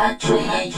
country.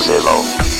Zero.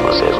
it.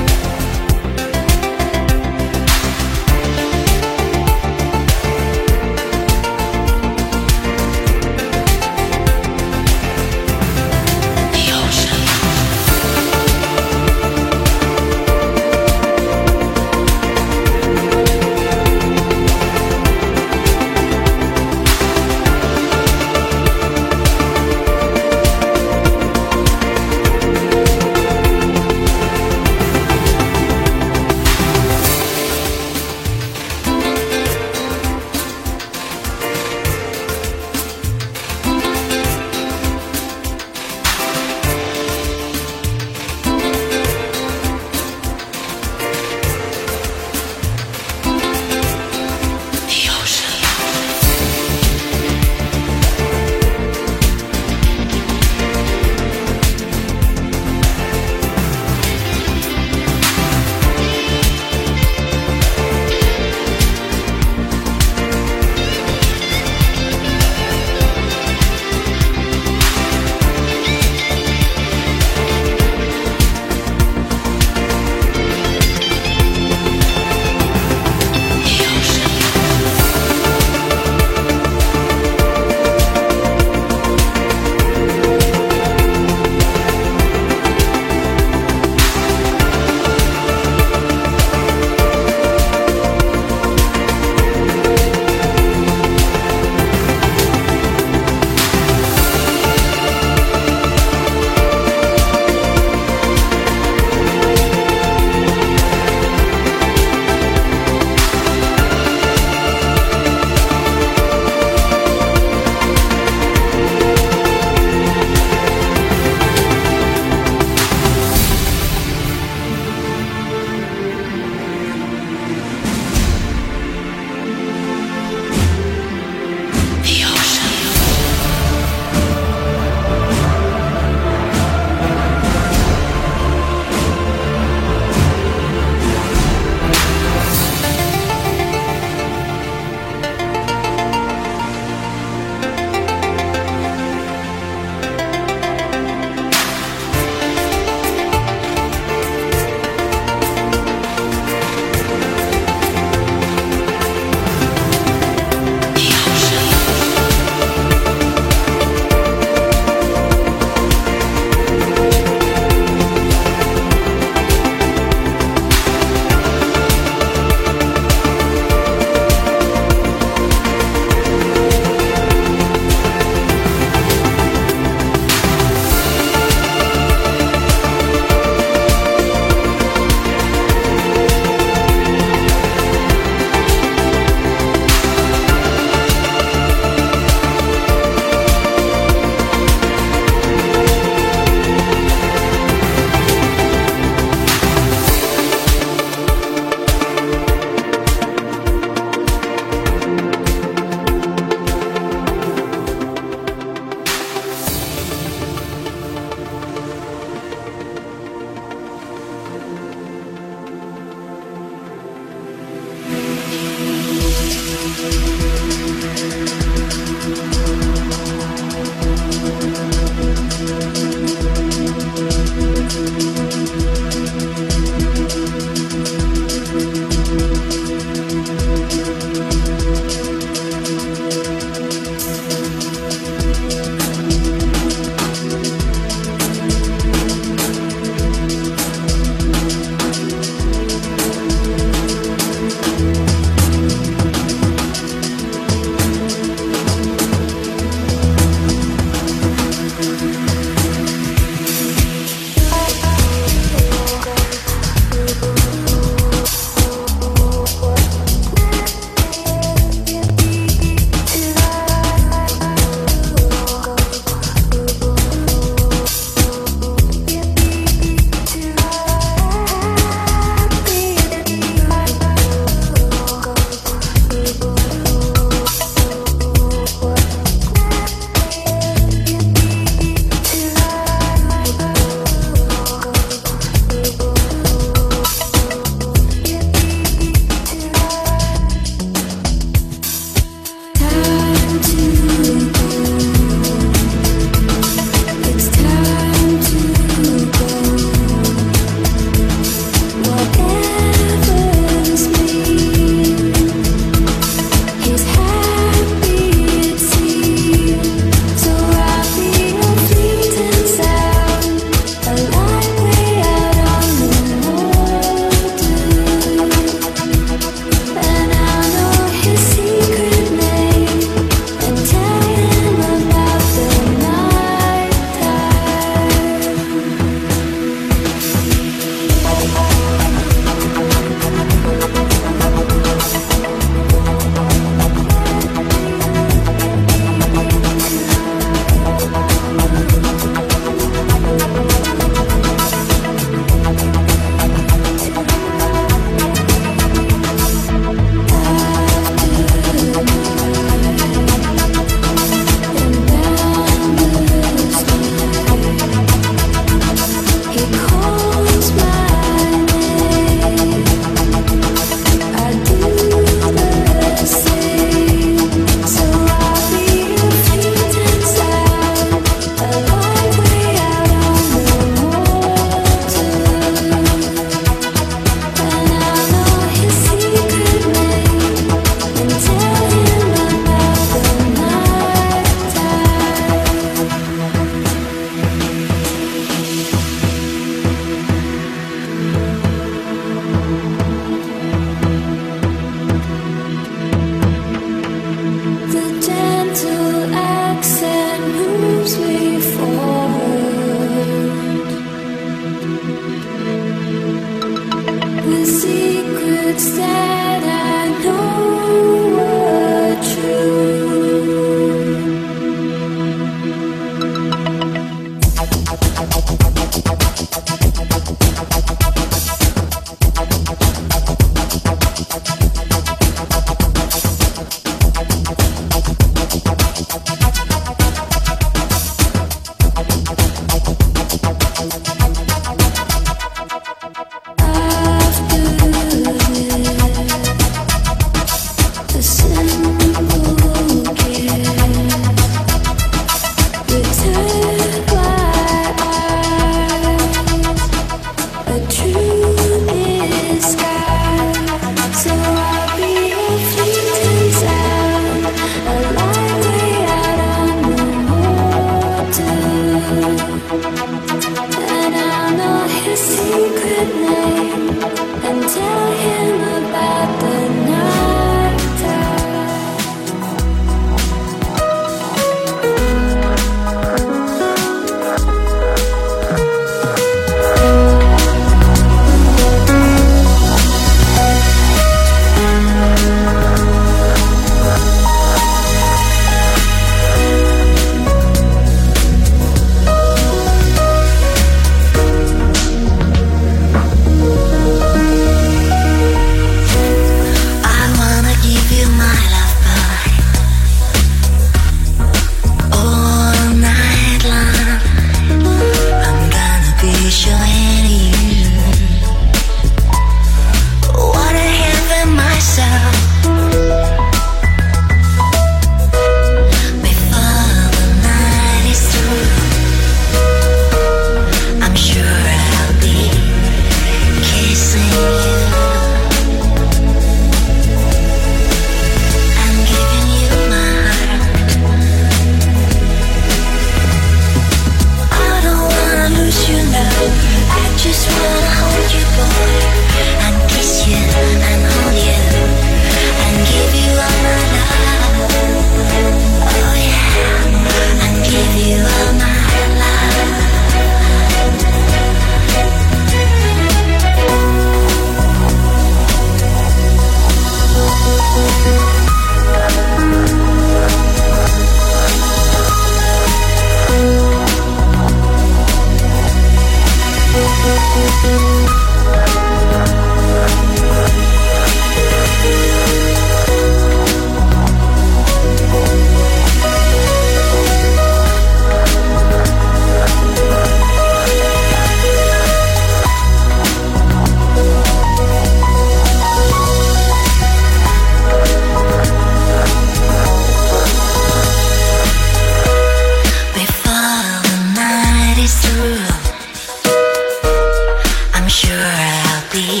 be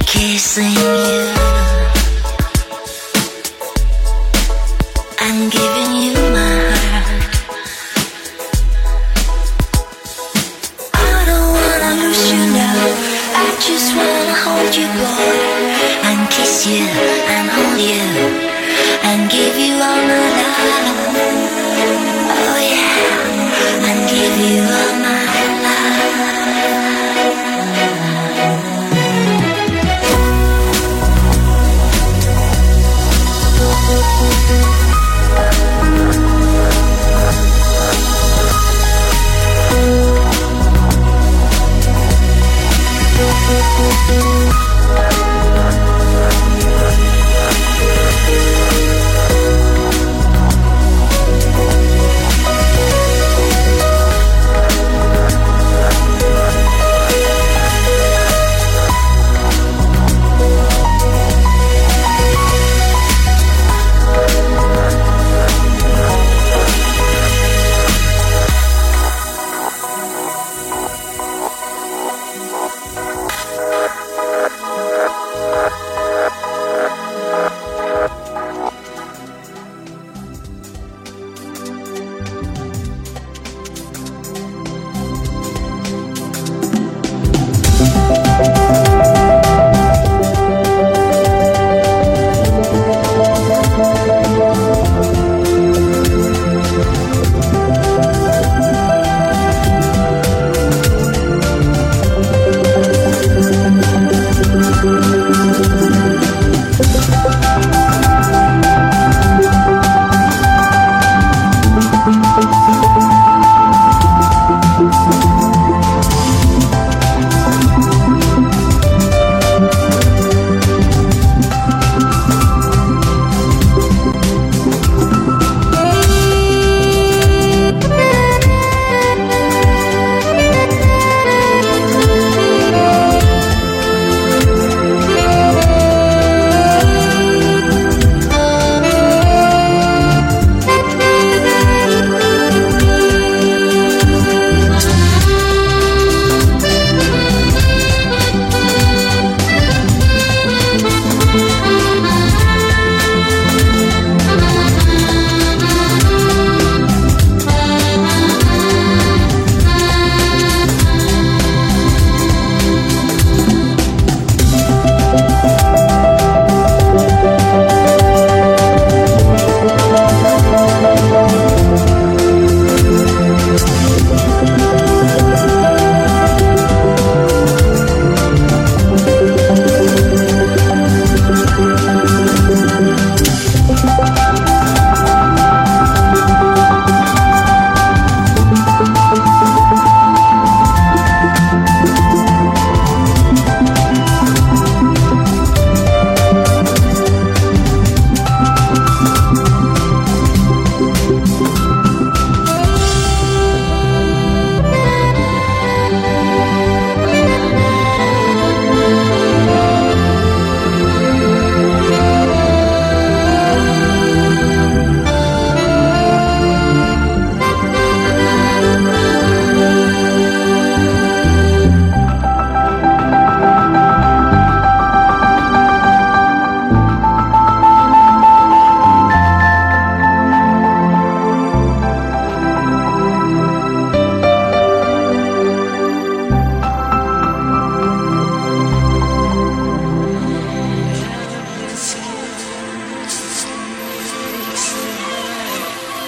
kissing you.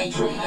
bedroom.